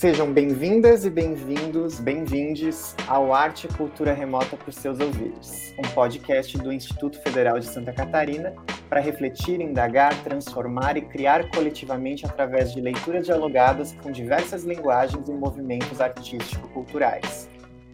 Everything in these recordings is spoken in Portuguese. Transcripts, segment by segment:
Sejam bem-vindas e bem-vindos, bem-vindes ao Arte e Cultura Remota para os seus ouvidos, um podcast do Instituto Federal de Santa Catarina para refletir, indagar, transformar e criar coletivamente através de leituras dialogadas com diversas linguagens e movimentos artístico-culturais.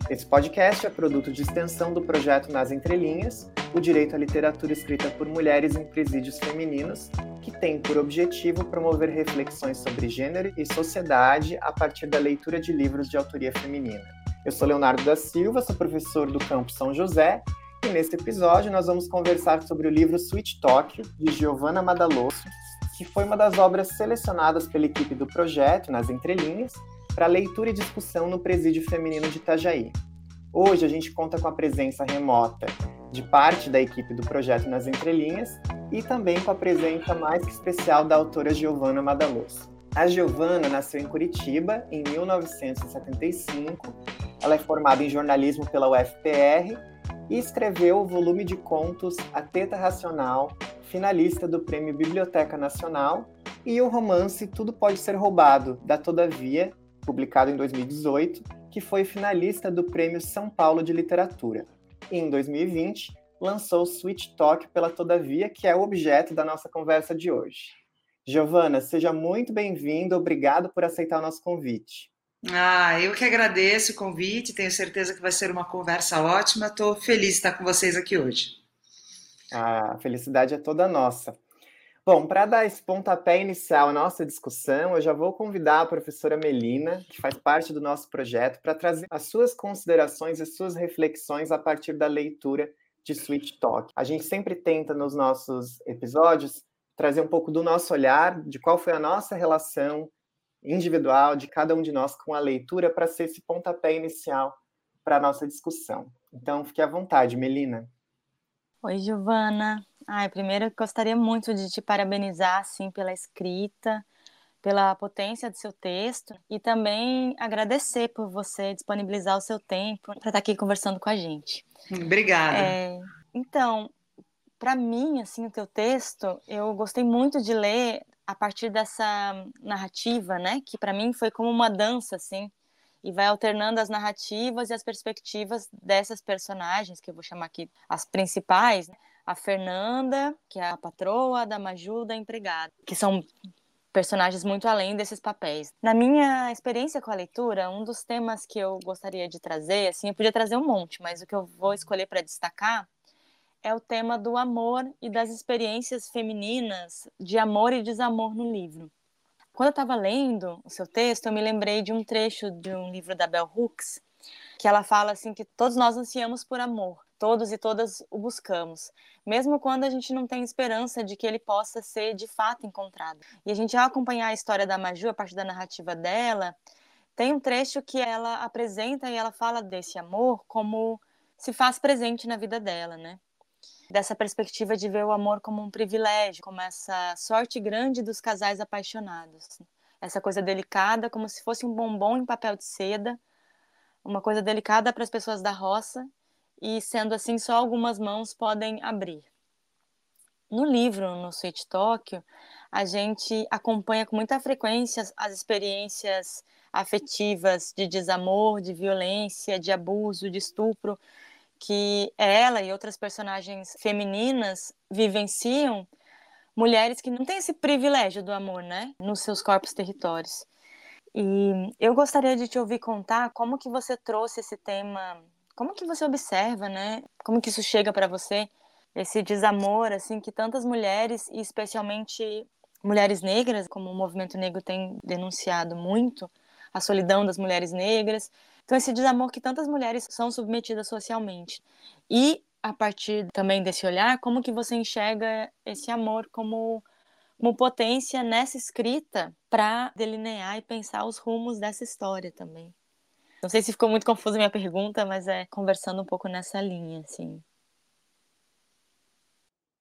Esse podcast é produto de extensão do projeto Nas Entrelinhas, o direito à literatura escrita por mulheres em presídios femininos, que tem por objetivo promover reflexões sobre gênero e sociedade a partir da leitura de livros de autoria feminina. Eu sou Leonardo da Silva, sou professor do Campo São José, e neste episódio nós vamos conversar sobre o livro Sweet Talk, de Giovanna Madalosso, que foi uma das obras selecionadas pela equipe do projeto Nas Entrelinhas para leitura e discussão no Presídio Feminino de Itajaí. Hoje a gente conta com a presença remota de parte da equipe do projeto Nas Entrelinhas e também com a presença mais que especial da autora Giovanna Madaloso. A Giovanna nasceu em Curitiba em 1975. Ela é formada em jornalismo pela UFPR e escreveu o volume de contos A Teta Racional, finalista do Prêmio Biblioteca Nacional, e o romance Tudo Pode Ser Roubado, da Todavia, publicado em 2018, que foi finalista do Prêmio São Paulo de Literatura. E em 2020, lançou Switch Talk pela Todavia, que é o objeto da nossa conversa de hoje. Giovana, seja muito bem-vinda, obrigado por aceitar o nosso convite. Ah, eu que agradeço o convite, tenho certeza que vai ser uma conversa ótima, estou feliz de estar com vocês aqui hoje. A felicidade é toda nossa. Bom, para dar esse pontapé inicial à nossa discussão, eu já vou convidar a professora Melina, que faz parte do nosso projeto, para trazer as suas considerações e suas reflexões a partir da leitura de Switch Talk. A gente sempre tenta, nos nossos episódios, trazer um pouco do nosso olhar, de qual foi a nossa relação individual de cada um de nós com a leitura, para ser esse pontapé inicial para a nossa discussão. Então, fique à vontade, Melina. Oi, Giovana. Ai, primeiro eu gostaria muito de te parabenizar assim pela escrita, pela potência do seu texto e também agradecer por você disponibilizar o seu tempo para estar aqui conversando com a gente. Obrigada. É, então, para mim, assim, o teu texto, eu gostei muito de ler a partir dessa narrativa, né, que para mim foi como uma dança, assim, e vai alternando as narrativas e as perspectivas dessas personagens, que eu vou chamar aqui as principais, né? A Fernanda, que é a patroa, da Maju, da empregada, que são personagens muito além desses papéis. Na minha experiência com a leitura, um dos temas que eu gostaria de trazer, assim, eu podia trazer um monte, mas o que eu vou escolher para destacar é o tema do amor e das experiências femininas de amor e desamor no livro. Quando eu estava lendo o seu texto, eu me lembrei de um trecho de um livro da Bell Hooks, que ela fala assim que todos nós ansiamos por amor, todos e todas o buscamos, mesmo quando a gente não tem esperança de que ele possa ser de fato encontrado. E a gente, ao acompanhar a história da Maju, a partir da narrativa dela, tem um trecho que ela apresenta e ela fala desse amor como se faz presente na vida dela, né? Dessa perspectiva de ver o amor como um privilégio, como essa sorte grande dos casais apaixonados. Essa coisa delicada, como se fosse um bombom em papel de seda, uma coisa delicada para as pessoas da roça e sendo assim só algumas mãos podem abrir. No livro, no Sweet Tóquio, a gente acompanha com muita frequência as experiências afetivas de desamor, de violência, de abuso, de estupro que ela e outras personagens femininas vivenciam, mulheres que não têm esse privilégio do amor, né, nos seus corpos territórios. E eu gostaria de te ouvir contar como que você trouxe esse tema como que você observa, né? Como que isso chega para você? Esse desamor, assim, que tantas mulheres, e especialmente mulheres negras, como o movimento negro tem denunciado muito, a solidão das mulheres negras. Então, esse desamor que tantas mulheres são submetidas socialmente. E, a partir também desse olhar, como que você enxerga esse amor como, como potência nessa escrita para delinear e pensar os rumos dessa história também? Não sei se ficou muito confusa a minha pergunta, mas é conversando um pouco nessa linha, assim.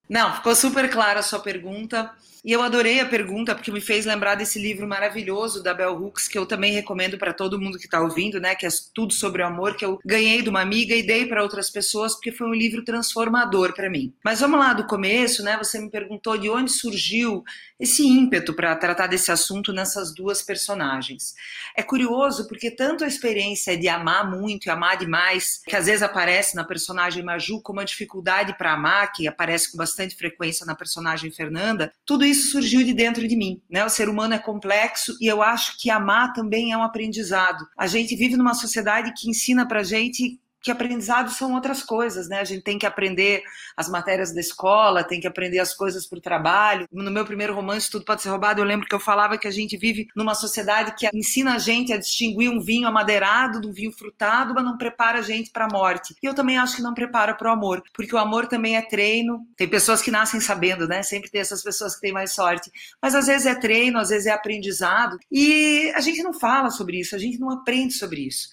Não, ficou super clara a sua pergunta. E eu adorei a pergunta porque me fez lembrar desse livro maravilhoso da Bell Hooks que eu também recomendo para todo mundo que está ouvindo, né? Que é tudo sobre o amor que eu ganhei de uma amiga e dei para outras pessoas porque foi um livro transformador para mim. Mas vamos lá do começo, né? Você me perguntou de onde surgiu esse ímpeto para tratar desse assunto nessas duas personagens. É curioso porque tanto a experiência de amar muito e amar demais, que às vezes aparece na personagem Maju, como a dificuldade para amar, que aparece com bastante frequência na personagem Fernanda, tudo isso surgiu de dentro de mim. Né? O ser humano é complexo e eu acho que amar também é um aprendizado. A gente vive numa sociedade que ensina para gente que aprendizado são outras coisas, né? A gente tem que aprender as matérias da escola, tem que aprender as coisas para o trabalho. No meu primeiro romance, Tudo Pode Ser Roubado, eu lembro que eu falava que a gente vive numa sociedade que ensina a gente a distinguir um vinho amadeirado do vinho frutado, mas não prepara a gente para a morte. E eu também acho que não prepara para o amor, porque o amor também é treino. Tem pessoas que nascem sabendo, né? Sempre tem essas pessoas que têm mais sorte. Mas às vezes é treino, às vezes é aprendizado. E a gente não fala sobre isso, a gente não aprende sobre isso.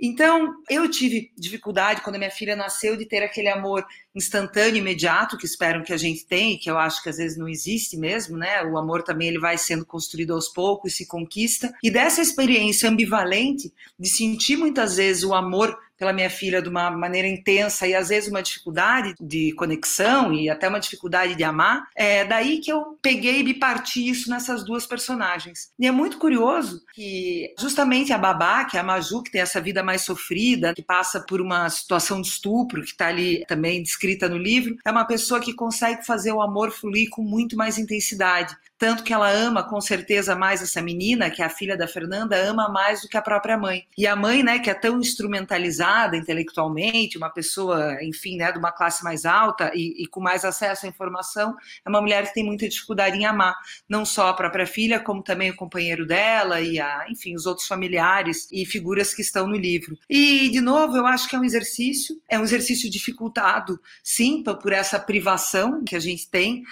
Então, eu tive dificuldade quando minha filha nasceu de ter aquele amor instantâneo, imediato, que esperam que a gente tenha, que eu acho que às vezes não existe mesmo, né? O amor também ele vai sendo construído aos poucos, se conquista. E dessa experiência ambivalente de sentir muitas vezes o amor pela minha filha de uma maneira intensa e às vezes uma dificuldade de conexão e até uma dificuldade de amar, é daí que eu peguei e parti isso nessas duas personagens. E é muito curioso que justamente a Babá, que é a Maju, que tem essa vida mais sofrida, que passa por uma situação de estupro, que está ali também descrita no livro, é uma pessoa que consegue fazer o amor fluir com muito mais intensidade. Tanto que ela ama com certeza mais essa menina, que é a filha da Fernanda, ama mais do que a própria mãe. E a mãe, né, que é tão instrumentalizada intelectualmente, uma pessoa, enfim, né, de uma classe mais alta e, e com mais acesso à informação, é uma mulher que tem muita dificuldade em amar, não só a própria filha, como também o companheiro dela e, a, enfim, os outros familiares e figuras que estão no livro. E, de novo, eu acho que é um exercício, é um exercício dificultado, sim, por essa privação que a gente tem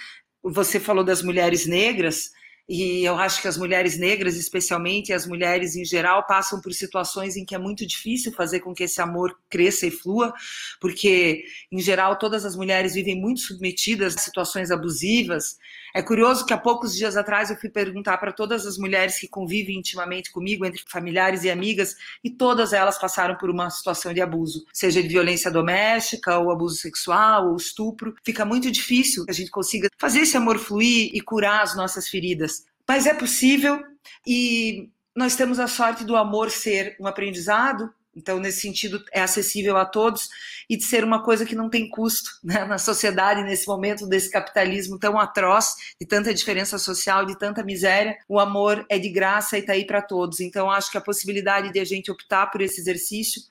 você falou das mulheres negras, e eu acho que as mulheres negras, especialmente, e as mulheres em geral, passam por situações em que é muito difícil fazer com que esse amor cresça e flua, porque, em geral, todas as mulheres vivem muito submetidas a situações abusivas. É curioso que há poucos dias atrás eu fui perguntar para todas as mulheres que convivem intimamente comigo, entre familiares e amigas, e todas elas passaram por uma situação de abuso, seja de violência doméstica, ou abuso sexual, ou estupro. Fica muito difícil que a gente consiga fazer esse amor fluir e curar as nossas feridas. Mas é possível e nós temos a sorte do amor ser um aprendizado, então, nesse sentido, é acessível a todos e de ser uma coisa que não tem custo né? na sociedade, nesse momento desse capitalismo tão atroz, de tanta diferença social, de tanta miséria. O amor é de graça e está aí para todos. Então, acho que a possibilidade de a gente optar por esse exercício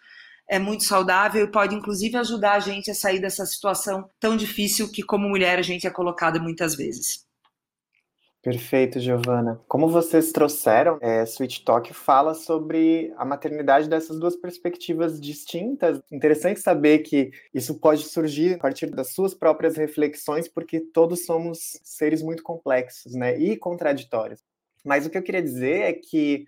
é muito saudável e pode, inclusive, ajudar a gente a sair dessa situação tão difícil que, como mulher, a gente é colocada muitas vezes. Perfeito, Giovana. Como vocês trouxeram, é, Sweet Talk fala sobre a maternidade dessas duas perspectivas distintas. Interessante saber que isso pode surgir a partir das suas próprias reflexões, porque todos somos seres muito complexos né, e contraditórios. Mas o que eu queria dizer é que,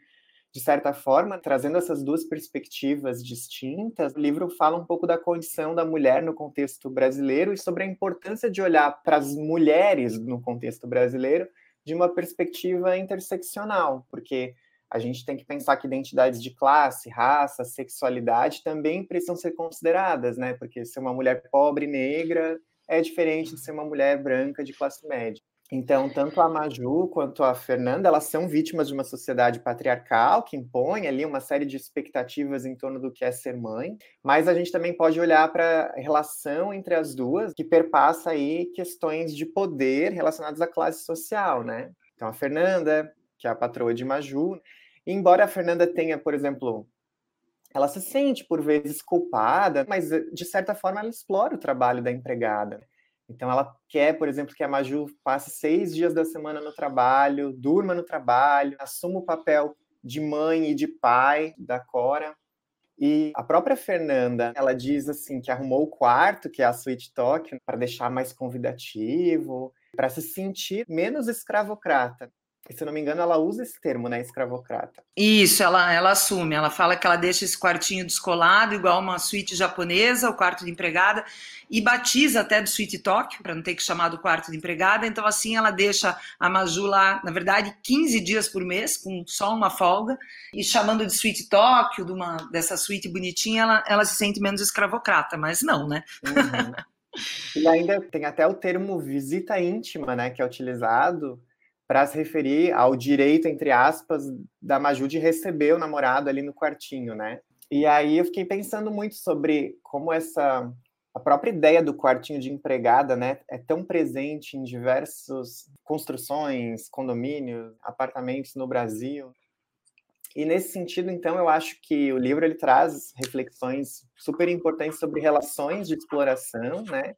de certa forma, trazendo essas duas perspectivas distintas, o livro fala um pouco da condição da mulher no contexto brasileiro e sobre a importância de olhar para as mulheres no contexto brasileiro de uma perspectiva interseccional, porque a gente tem que pensar que identidades de classe, raça, sexualidade também precisam ser consideradas, né? Porque ser uma mulher pobre negra é diferente de ser uma mulher branca de classe média. Então, tanto a Maju quanto a Fernanda, elas são vítimas de uma sociedade patriarcal que impõe ali uma série de expectativas em torno do que é ser mãe, mas a gente também pode olhar para a relação entre as duas, que perpassa aí questões de poder relacionadas à classe social, né? Então, a Fernanda, que é a patroa de Maju, embora a Fernanda tenha, por exemplo, ela se sente por vezes culpada, mas de certa forma ela explora o trabalho da empregada. Então, ela quer, por exemplo, que a Maju passe seis dias da semana no trabalho, durma no trabalho, assuma o papel de mãe e de pai da Cora. E a própria Fernanda, ela diz assim que arrumou o quarto, que é a Sweet Talk, para deixar mais convidativo, para se sentir menos escravocrata. Se eu não me engano, ela usa esse termo, né, escravocrata. Isso, ela, ela assume. Ela fala que ela deixa esse quartinho descolado, igual uma suíte japonesa, o quarto de empregada, e batiza até do suíte Tóquio, para não ter que chamar do quarto de empregada. Então, assim, ela deixa a Maju lá, na verdade, 15 dias por mês, com só uma folga, e chamando de suíte Tóquio, de uma, dessa suíte bonitinha, ela, ela se sente menos escravocrata, mas não, né? Uhum. E ainda tem até o termo visita íntima, né, que é utilizado para se referir ao direito, entre aspas, da Maju de receber o namorado ali no quartinho, né? E aí eu fiquei pensando muito sobre como essa a própria ideia do quartinho de empregada, né, é tão presente em diversas construções, condomínios, apartamentos no Brasil. E nesse sentido, então, eu acho que o livro ele traz reflexões super importantes sobre relações de exploração, né,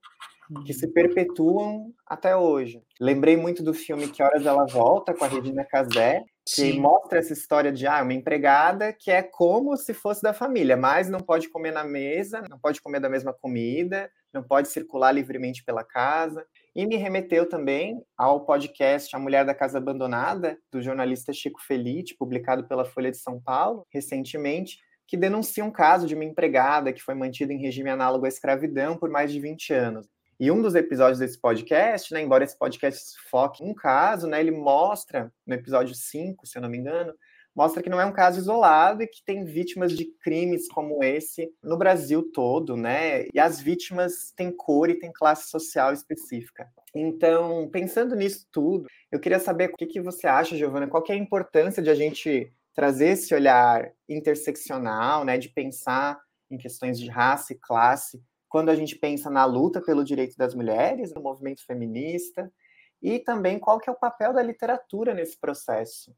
que se perpetuam até hoje. Lembrei muito do filme Que Horas Ela Volta, com a Regina Casé, que Sim. mostra essa história de ah, uma empregada que é como se fosse da família, mas não pode comer na mesa, não pode comer da mesma comida, não pode circular livremente pela casa. E me remeteu também ao podcast A Mulher da Casa Abandonada, do jornalista Chico Felite, publicado pela Folha de São Paulo recentemente, que denuncia um caso de uma empregada que foi mantida em regime análogo à escravidão por mais de 20 anos. E um dos episódios desse podcast, né, embora esse podcast foque em um caso, né, ele mostra, no episódio 5, se eu não me engano, mostra que não é um caso isolado e que tem vítimas de crimes como esse no Brasil todo, né? E as vítimas têm cor e têm classe social específica. Então, pensando nisso tudo, eu queria saber o que, que você acha, Giovana, qual é a importância de a gente trazer esse olhar interseccional, né, de pensar em questões de raça e classe quando a gente pensa na luta pelo direito das mulheres, no movimento feminista, e também qual que é o papel da literatura nesse processo.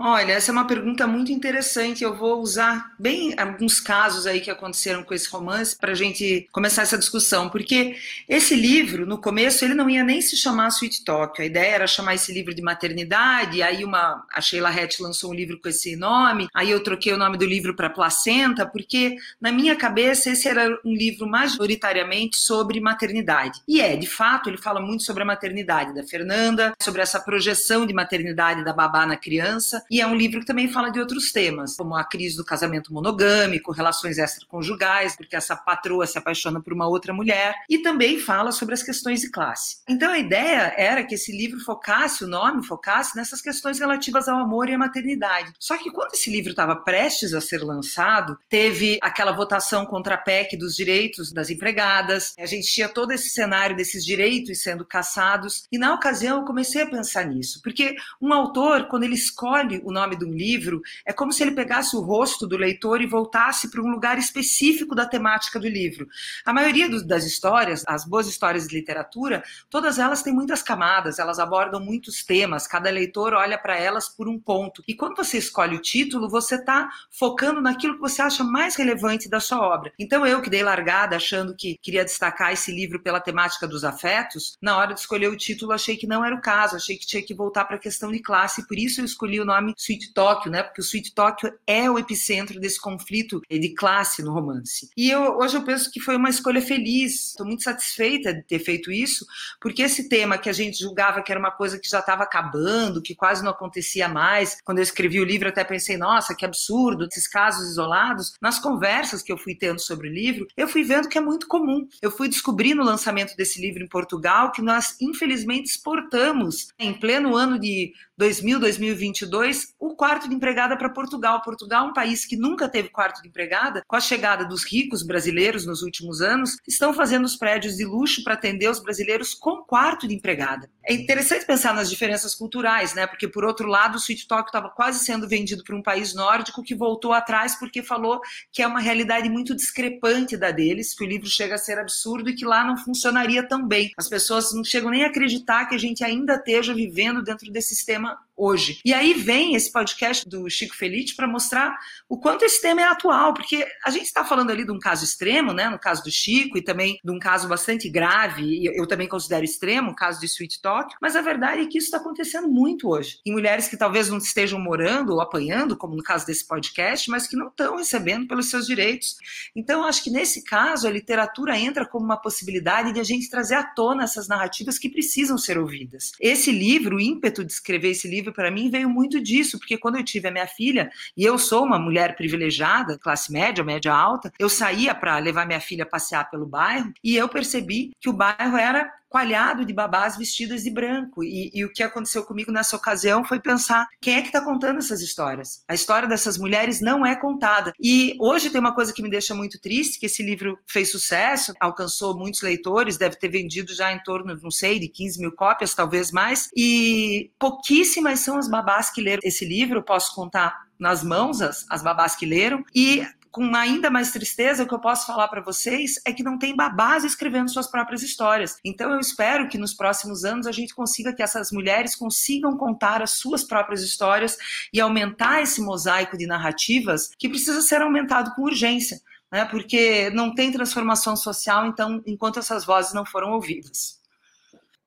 Olha, essa é uma pergunta muito interessante. Eu vou usar bem alguns casos aí que aconteceram com esse romance para a gente começar essa discussão, porque esse livro, no começo, ele não ia nem se chamar Sweet Talk. A ideia era chamar esse livro de maternidade. Aí uma, a Sheila Hatch lançou um livro com esse nome. Aí eu troquei o nome do livro para Placenta, porque na minha cabeça esse era um livro majoritariamente sobre maternidade. E é, de fato, ele fala muito sobre a maternidade da Fernanda, sobre essa projeção de maternidade da babá na criança e é um livro que também fala de outros temas, como a crise do casamento monogâmico, relações extraconjugais, porque essa patroa se apaixona por uma outra mulher, e também fala sobre as questões de classe. Então a ideia era que esse livro focasse, o nome focasse nessas questões relativas ao amor e à maternidade. Só que quando esse livro estava prestes a ser lançado, teve aquela votação contra a PEC dos direitos das empregadas, a gente tinha todo esse cenário desses direitos sendo caçados, e na ocasião eu comecei a pensar nisso, porque um autor, quando ele escolhe o nome de um livro, é como se ele pegasse o rosto do leitor e voltasse para um lugar específico da temática do livro. A maioria do, das histórias, as boas histórias de literatura, todas elas têm muitas camadas, elas abordam muitos temas, cada leitor olha para elas por um ponto. E quando você escolhe o título, você está focando naquilo que você acha mais relevante da sua obra. Então eu que dei largada achando que queria destacar esse livro pela temática dos afetos, na hora de escolher o título achei que não era o caso, achei que tinha que voltar para a questão de classe, por isso eu escolhi o nome nome Sweet Tóquio, né? Porque o Sweet Tóquio é o epicentro desse conflito de classe no romance. E eu, hoje eu penso que foi uma escolha feliz. Estou muito satisfeita de ter feito isso, porque esse tema que a gente julgava que era uma coisa que já estava acabando, que quase não acontecia mais. Quando eu escrevi o livro, até pensei, nossa, que absurdo, esses casos isolados. Nas conversas que eu fui tendo sobre o livro, eu fui vendo que é muito comum. Eu fui descobrir no lançamento desse livro em Portugal que nós, infelizmente, exportamos em pleno ano de 2000, 2022, o quarto de empregada para Portugal. Portugal, um país que nunca teve quarto de empregada, com a chegada dos ricos brasileiros nos últimos anos, estão fazendo os prédios de luxo para atender os brasileiros com quarto de empregada. É interessante pensar nas diferenças culturais, né? Porque, por outro lado, o Sweet Talk estava quase sendo vendido para um país nórdico que voltou atrás porque falou que é uma realidade muito discrepante da deles, que o livro chega a ser absurdo e que lá não funcionaria tão bem. As pessoas não chegam nem a acreditar que a gente ainda esteja vivendo dentro desse sistema hoje. E aí vem esse podcast do Chico Felite para mostrar o quanto esse tema é atual, porque a gente está falando ali de um caso extremo, né, no caso do Chico, e também de um caso bastante grave, e eu também considero extremo, o caso de Sweet Talk, mas a verdade é que isso está acontecendo muito hoje. Em mulheres que talvez não estejam morando ou apanhando, como no caso desse podcast, mas que não estão recebendo pelos seus direitos. Então, acho que nesse caso, a literatura entra como uma possibilidade de a gente trazer à tona essas narrativas que precisam ser ouvidas. Esse livro, o ímpeto de escrever esse livro teve para mim veio muito disso, porque quando eu tive a minha filha, e eu sou uma mulher privilegiada, classe média, média alta, eu saía para levar minha filha passear pelo bairro e eu percebi que o bairro era coalhado de babás vestidas de branco. E, e, o que aconteceu comigo nessa ocasião foi pensar quem é que está contando essas histórias. A história dessas mulheres não é contada. E hoje tem uma coisa que me deixa muito triste, que esse livro fez sucesso, alcançou muitos leitores, deve ter vendido já em torno, não sei, de 15 mil cópias, talvez mais. E pouquíssimas são as babás que leram esse livro, posso contar nas mãos as, as babás que leram. E com ainda mais tristeza, o que eu posso falar para vocês é que não tem babás escrevendo suas próprias histórias. Então eu espero que nos próximos anos a gente consiga que essas mulheres consigam contar as suas próprias histórias e aumentar esse mosaico de narrativas que precisa ser aumentado com urgência, né? Porque não tem transformação social, então enquanto essas vozes não foram ouvidas.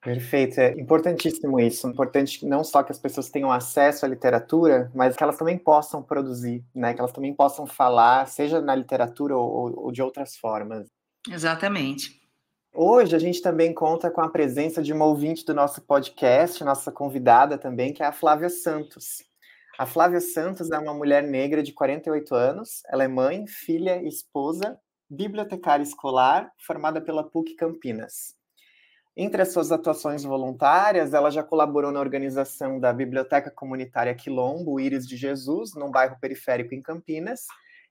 Perfeito, é importantíssimo isso. Importante não só que as pessoas tenham acesso à literatura, mas que elas também possam produzir, né? Que elas também possam falar, seja na literatura ou, ou de outras formas. Exatamente. Hoje a gente também conta com a presença de uma ouvinte do nosso podcast, nossa convidada também, que é a Flávia Santos. A Flávia Santos é uma mulher negra de 48 anos. Ela é mãe, filha, esposa, bibliotecária escolar, formada pela PUC Campinas. Entre as suas atuações voluntárias, ela já colaborou na organização da Biblioteca Comunitária Quilombo, Íris de Jesus, num bairro periférico em Campinas,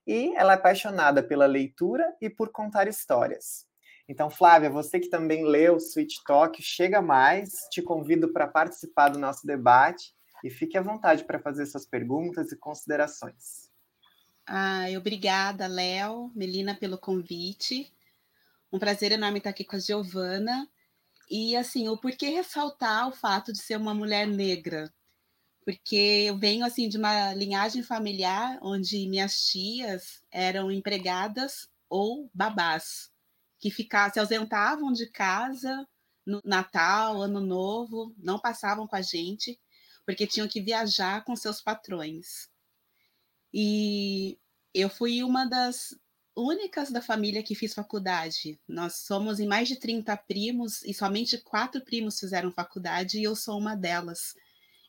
e ela é apaixonada pela leitura e por contar histórias. Então, Flávia, você que também leu Sweet Talk, chega mais, te convido para participar do nosso debate e fique à vontade para fazer suas perguntas e considerações. Ai, obrigada, Léo, Melina, pelo convite. Um prazer enorme estar aqui com a Giovana e assim, o porquê ressaltar o fato de ser uma mulher negra? Porque eu venho assim de uma linhagem familiar onde minhas tias eram empregadas ou babás, que ficavam, se ausentavam de casa no Natal, Ano Novo, não passavam com a gente, porque tinham que viajar com seus patrões. E eu fui uma das únicas da família que fiz faculdade. Nós somos em mais de 30 primos e somente quatro primos fizeram faculdade e eu sou uma delas.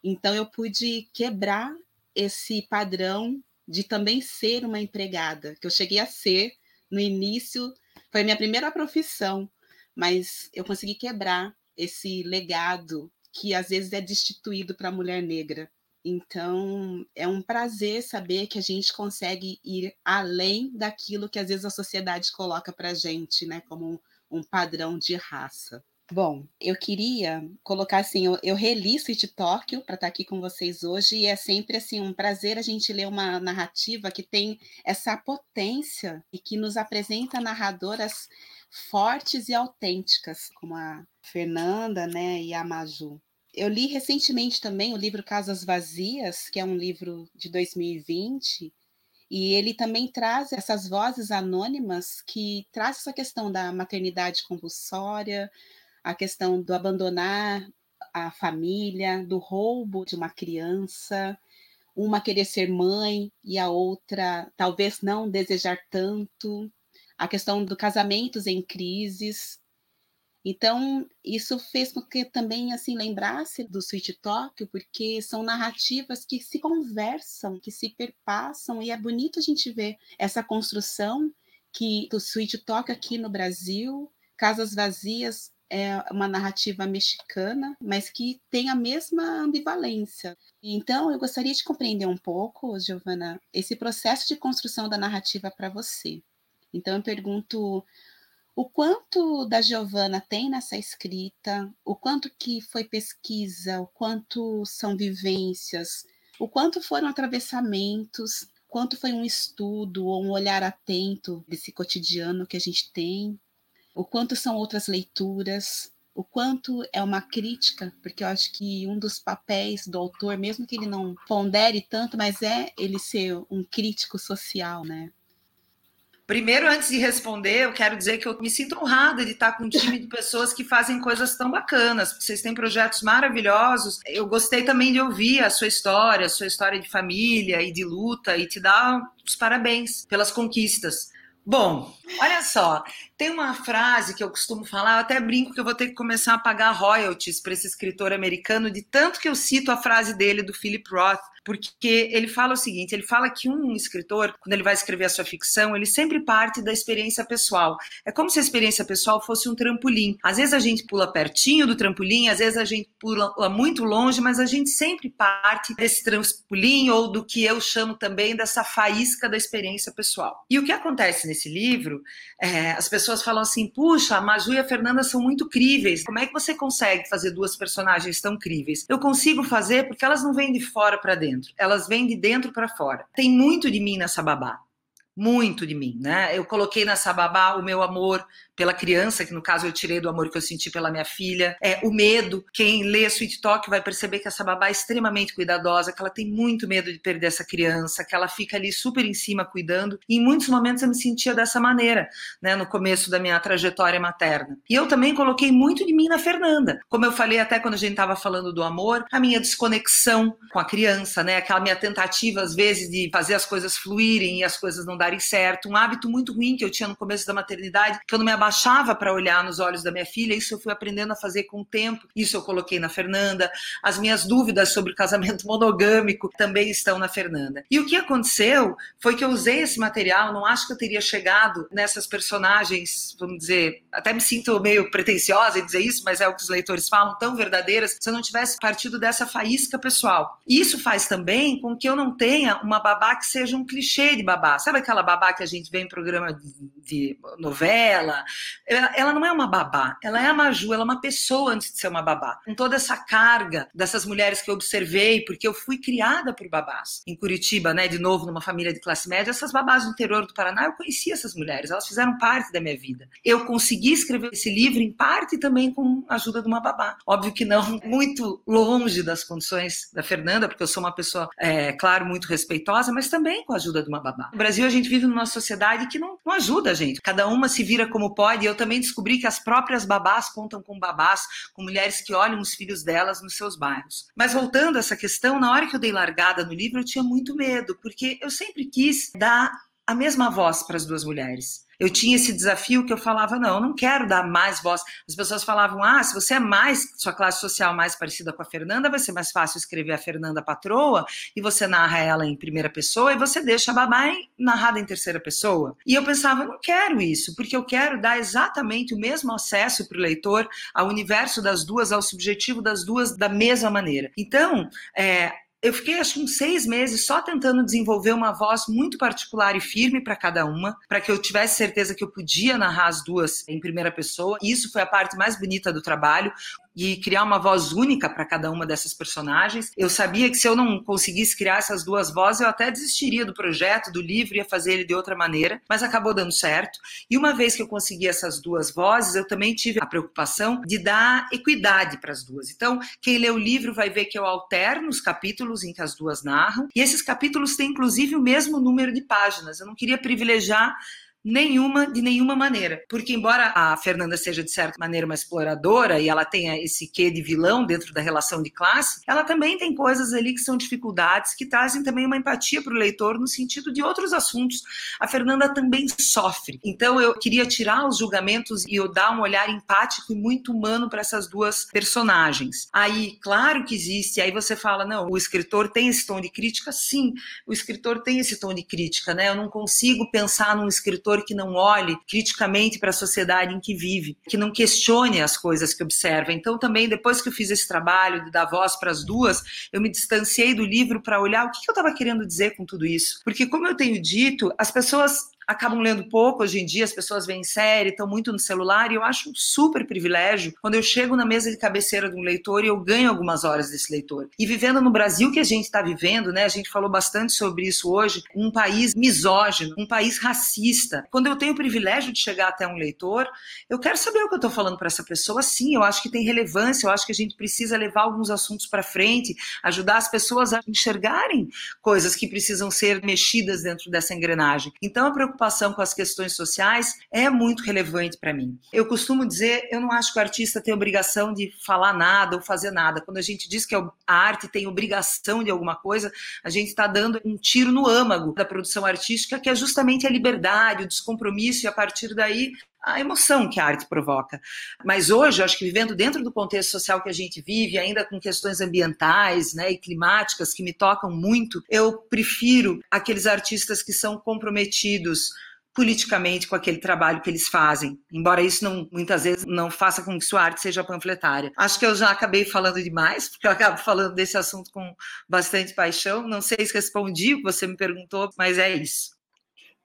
Então eu pude quebrar esse padrão de também ser uma empregada, que eu cheguei a ser no início, foi minha primeira profissão, mas eu consegui quebrar esse legado que às vezes é destituído para a mulher negra. Então, é um prazer saber que a gente consegue ir além daquilo que às vezes a sociedade coloca para a gente, né, como um, um, padrão de raça. Bom, eu queria colocar assim, eu, eu reli Sweet Tóquio para estar tá aqui com vocês hoje e é sempre assim um prazer a gente ler uma narrativa que tem essa potência e que nos apresenta narradoras fortes e autênticas, como a Fernanda, né, e a Maju eu li recentemente também o livro Casas Vazias, que é um livro de 2020, e ele também traz essas vozes anônimas que traz essa questão da maternidade compulsória, a questão do abandonar a família, do roubo de uma criança, uma querer ser mãe e a outra talvez não desejar tanto, a questão do casamentos em crises, então, isso fez com que também assim lembrasse do Sweet Tóquio, porque são narrativas que se conversam, que se perpassam, e é bonito a gente ver essa construção que do Sweet Tóquio aqui no Brasil, Casas Vazias é uma narrativa mexicana, mas que tem a mesma ambivalência. Então, eu gostaria de compreender um pouco, Giovana, esse processo de construção da narrativa para você. Então, eu pergunto o quanto da Giovana tem nessa escrita, o quanto que foi pesquisa, o quanto são vivências, o quanto foram atravessamentos, quanto foi um estudo ou um olhar atento desse cotidiano que a gente tem, o quanto são outras leituras, o quanto é uma crítica, porque eu acho que um dos papéis do autor, mesmo que ele não pondere tanto, mas é ele ser um crítico social, né? Primeiro, antes de responder, eu quero dizer que eu me sinto honrada de estar com um time de pessoas que fazem coisas tão bacanas. Vocês têm projetos maravilhosos. Eu gostei também de ouvir a sua história, a sua história de família e de luta, e te dar os parabéns pelas conquistas. Bom, olha só, Tem uma frase que eu costumo falar, eu até brinco que eu vou ter que começar a pagar royalties para esse escritor americano, de tanto que eu cito a frase dele do Philip Roth, porque ele fala o seguinte: ele fala que um escritor, quando ele vai escrever a sua ficção, ele sempre parte da experiência pessoal. É como se a experiência pessoal fosse um trampolim. Às vezes a gente pula pertinho do trampolim, às vezes a gente pula muito longe, mas a gente sempre parte desse trampolim ou do que eu chamo também dessa faísca da experiência pessoal. E o que acontece nesse livro, é, as pessoas falam assim: puxa, a Maju e a Fernanda são muito críveis. Como é que você consegue fazer duas personagens tão críveis? Eu consigo fazer porque elas não vêm de fora para dentro, elas vêm de dentro para fora. Tem muito de mim nessa babá, muito de mim, né? Eu coloquei nessa babá o meu amor pela criança, que no caso eu tirei do amor que eu senti pela minha filha, é o medo. Quem lê Sweet Talk vai perceber que essa babá é extremamente cuidadosa, que ela tem muito medo de perder essa criança, que ela fica ali super em cima cuidando. E em muitos momentos eu me sentia dessa maneira, né, no começo da minha trajetória materna. E eu também coloquei muito de mim na Fernanda. Como eu falei até quando a gente estava falando do amor, a minha desconexão com a criança, né, aquela minha tentativa às vezes de fazer as coisas fluírem e as coisas não darem certo, um hábito muito ruim que eu tinha no começo da maternidade, que eu não me abaixava para olhar nos olhos da minha filha, isso eu fui aprendendo a fazer com o tempo, isso eu coloquei na Fernanda. As minhas dúvidas sobre o casamento monogâmico também estão na Fernanda. E o que aconteceu foi que eu usei esse material, não acho que eu teria chegado nessas personagens, vamos dizer, até me sinto meio pretensiosa em dizer isso, mas é o que os leitores falam, tão verdadeiras, se eu não tivesse partido dessa faísca pessoal. Isso faz também com que eu não tenha uma babá que seja um clichê de babá. Sabe aquela babá que a gente vê em programa de, de novela, ela, ela, não é uma babá, ela é a Maju, ela é uma pessoa antes de ser uma babá. Com toda essa carga dessas mulheres que eu observei, porque eu fui criada por babás. Em Curitiba, né, de novo, numa família de classe média, essas babás do interior do Paraná, eu conhecia essas mulheres, elas fizeram parte da minha vida. Eu consegui escrever esse livro em parte também com a ajuda de uma babá. Óbvio que não muito longe das condições da Fernanda, porque eu sou uma pessoa, é, claro, muito respeitosa, mas também com a ajuda de uma babá. No Brasil, a gente vive numa sociedade que não, não ajuda a gente. Cada uma se vira como pode. Eu também descobri que as próprias babás contam com babás, com mulheres que olham os filhos delas nos seus bairros. Mas voltando a essa questão, na hora que eu dei largada no livro, eu tinha muito medo, porque eu sempre quis dar a mesma voz para as duas mulheres eu tinha esse desafio que eu falava, não, eu não quero dar mais voz. As pessoas falavam, ah, se você é mais, sua classe social mais parecida com a Fernanda, vai ser mais fácil escrever a Fernanda patroa e você narra ela em primeira pessoa e você deixa a babá narrada em terceira pessoa. E eu pensava, não quero isso, porque eu quero dar exatamente o mesmo acesso para o leitor ao universo das duas, ao subjetivo das duas da mesma maneira. Então, é, eu fiquei acho uns seis meses só tentando desenvolver uma voz muito particular e firme para cada uma, para que eu tivesse certeza que eu podia narrar as duas em primeira pessoa. Isso foi a parte mais bonita do trabalho e criar uma voz única para cada uma dessas personagens. Eu sabia que se eu não conseguisse criar essas duas vozes, eu até desistiria do projeto, do livro, ia fazer ele de outra maneira, mas acabou dando certo. E uma vez que eu consegui essas duas vozes, eu também tive a preocupação de dar equidade para as duas. Então, quem lê o livro vai ver que eu alterno os capítulos em que as duas narram, e esses capítulos têm inclusive o mesmo número de páginas. Eu não queria privilegiar Nenhuma, de nenhuma maneira. Porque, embora a Fernanda seja, de certa maneira, uma exploradora e ela tenha esse quê de vilão dentro da relação de classe, ela também tem coisas ali que são dificuldades que trazem também uma empatia para o leitor no sentido de outros assuntos. A Fernanda também sofre. Então, eu queria tirar os julgamentos e eu dar um olhar empático e muito humano para essas duas personagens. Aí, claro que existe, aí você fala, não, o escritor tem esse tom de crítica? Sim, o escritor tem esse tom de crítica, né? Eu não consigo pensar num escritor que não olhe criticamente para a sociedade em que vive, que não questione as coisas que observa. Então, também, depois que eu fiz esse trabalho de dar voz para as duas, eu me distanciei do livro para olhar o que eu estava querendo dizer com tudo isso. Porque, como eu tenho dito, as pessoas acabam lendo pouco hoje em dia, as pessoas veem série, estão muito no celular, e eu acho um super privilégio quando eu chego na mesa de cabeceira de um leitor e eu ganho algumas horas desse leitor. E vivendo no Brasil que a gente está vivendo, né? A gente falou bastante sobre isso hoje, um país misógino, um país racista. Quando eu tenho o privilégio de chegar até um leitor, eu quero saber o que eu estou falando para essa pessoa. Sim, eu acho que tem relevância, eu acho que a gente precisa levar alguns assuntos para frente, ajudar as pessoas a enxergarem coisas que precisam ser mexidas dentro dessa engrenagem. Então, a preocupação com as questões sociais é muito relevante para mim. Eu costumo dizer, eu não acho que o artista tem obrigação de falar nada ou fazer nada. Quando a gente diz que a arte tem obrigação de alguma coisa, a gente está dando um tiro no âmago da produção artística, que é justamente a liberdade, o descompromisso, e a partir daí a emoção que a arte provoca. Mas hoje, eu acho que vivendo dentro do contexto social que a gente vive, ainda com questões ambientais né, e climáticas que me tocam muito, eu prefiro aqueles artistas que são comprometidos politicamente com aquele trabalho que eles fazem, embora isso não, muitas vezes não faça com que sua arte seja panfletária. Acho que eu já acabei falando demais, porque eu acabo falando desse assunto com bastante paixão. Não sei se respondi o que você me perguntou, mas é isso.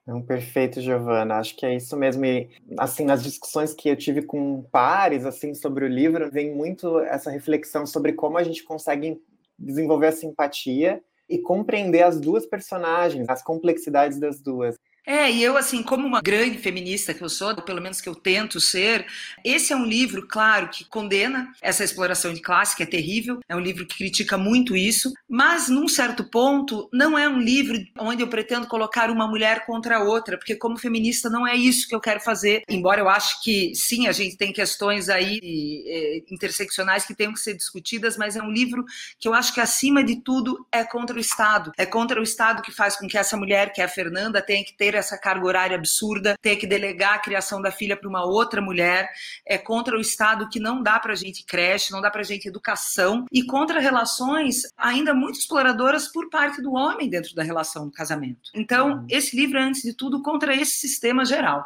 Não, perfeito, Giovana. Acho que é isso mesmo. E, assim, nas discussões que eu tive com pares, assim, sobre o livro, vem muito essa reflexão sobre como a gente consegue desenvolver a simpatia e compreender as duas personagens, as complexidades das duas. É, e eu, assim, como uma grande feminista que eu sou, ou pelo menos que eu tento ser, esse é um livro, claro, que condena essa exploração de classe, que é terrível, é um livro que critica muito isso, mas, num certo ponto, não é um livro onde eu pretendo colocar uma mulher contra a outra, porque, como feminista, não é isso que eu quero fazer, embora eu acho que, sim, a gente tem questões aí é, interseccionais que tenham que ser discutidas, mas é um livro que eu acho que, acima de tudo, é contra o Estado. É contra o Estado que faz com que essa mulher, que é a Fernanda, tenha que ter essa carga horária absurda, ter que delegar a criação da filha para uma outra mulher, é contra o Estado que não dá para a gente creche, não dá para a gente educação, e contra relações ainda muito exploradoras por parte do homem dentro da relação do casamento. Então, uhum. esse livro é, antes de tudo, contra esse sistema geral.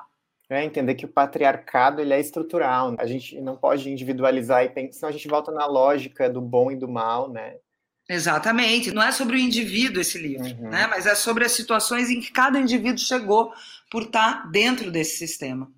É entender que o patriarcado ele é estrutural. A gente não pode individualizar e pensar, senão a gente volta na lógica do bom e do mal, né? Exatamente. Não é sobre o indivíduo esse livro, uhum. né? Mas é sobre as situações em que cada indivíduo chegou por estar dentro desse sistema.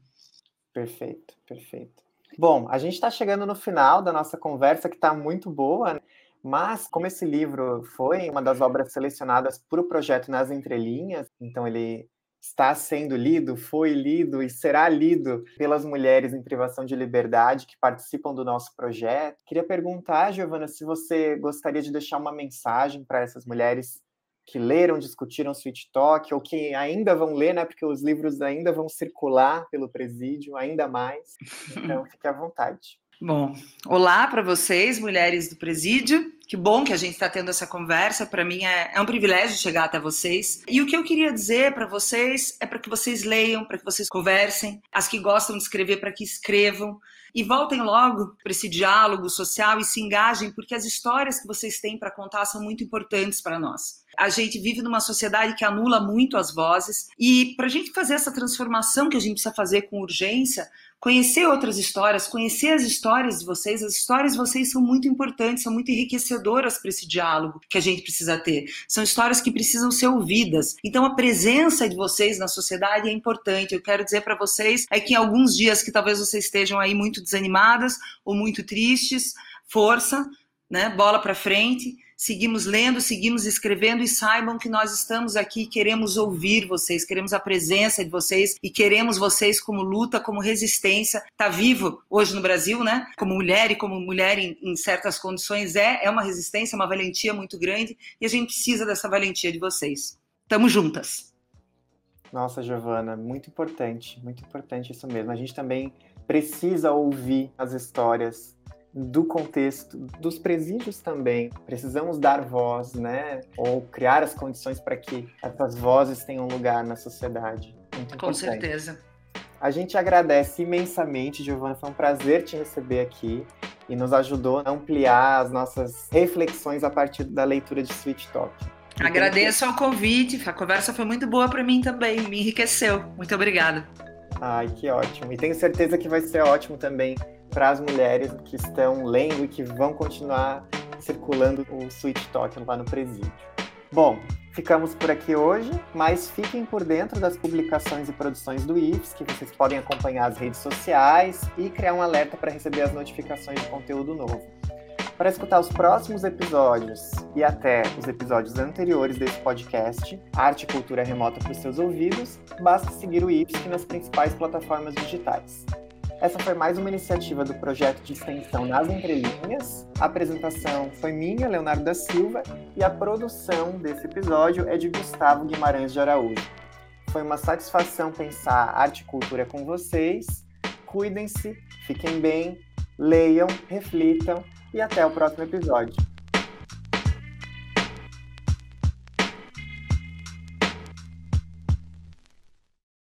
Perfeito, perfeito. Bom, a gente está chegando no final da nossa conversa, que está muito boa, né? mas como esse livro foi uma das obras selecionadas para o projeto Nas Entrelinhas, então ele está sendo lido, foi lido e será lido pelas mulheres em privação de liberdade que participam do nosso projeto. Queria perguntar, Giovana, se você gostaria de deixar uma mensagem para essas mulheres que leram, discutiram Sweet Talk, ou que ainda vão ler, né? Porque os livros ainda vão circular pelo presídio, ainda mais. Então, fique à vontade. Bom, olá para vocês, mulheres do presídio. Que bom que a gente está tendo essa conversa. Para mim é, é, um privilégio chegar até vocês. E o que eu queria dizer para vocês é para que vocês leiam, para que vocês conversem. As que gostam de escrever, para que escrevam. E voltem logo para esse diálogo social e se engajem, porque as histórias que vocês têm para contar são muito importantes para nós. A gente vive numa sociedade que anula muito as vozes. E para a gente fazer essa transformação que a gente precisa fazer com urgência, conhecer outras histórias, conhecer as histórias de vocês. As histórias de vocês são muito importantes, são muito enriquecedoras para esse diálogo que a gente precisa ter. São histórias que precisam ser ouvidas. Então a presença de vocês na sociedade é importante. Eu quero dizer para vocês é que em alguns dias que talvez vocês estejam aí muito desanimadas ou muito tristes, força, né? Bola para frente seguimos lendo, seguimos escrevendo e saibam que nós estamos aqui, queremos ouvir vocês, queremos a presença de vocês e queremos vocês como luta, como resistência. Tá vivo hoje no Brasil, né? Como mulher e como mulher em, em certas condições é é uma resistência, uma valentia muito grande e a gente precisa dessa valentia de vocês. Tamo juntas. Nossa, Giovana, muito importante, muito importante isso mesmo. A gente também precisa ouvir as histórias do contexto dos presídios também. Precisamos dar voz, né? Ou criar as condições para que essas vozes tenham lugar na sociedade. Muito Com certeza. A gente agradece imensamente, Giovana. Foi um prazer te receber aqui e nos ajudou a ampliar as nossas reflexões a partir da leitura de Sweet Talk. Agradeço ao convite, a conversa foi muito boa para mim também, me enriqueceu. Muito obrigada. Ai, que ótimo. E tenho certeza que vai ser ótimo também para as mulheres que estão lendo e que vão continuar circulando o Sweet Talk lá no presídio. Bom, ficamos por aqui hoje, mas fiquem por dentro das publicações e produções do IFES, que vocês podem acompanhar as redes sociais e criar um alerta para receber as notificações de conteúdo novo. Para escutar os próximos episódios e até os episódios anteriores desse podcast, Arte e Cultura Remota para os seus ouvidos, basta seguir o IPSC nas principais plataformas digitais. Essa foi mais uma iniciativa do projeto de extensão Nas Entrelinhas. A apresentação foi minha, Leonardo da Silva, e a produção desse episódio é de Gustavo Guimarães de Araújo. Foi uma satisfação pensar arte e cultura com vocês. Cuidem-se, fiquem bem, leiam, reflitam e até o próximo episódio.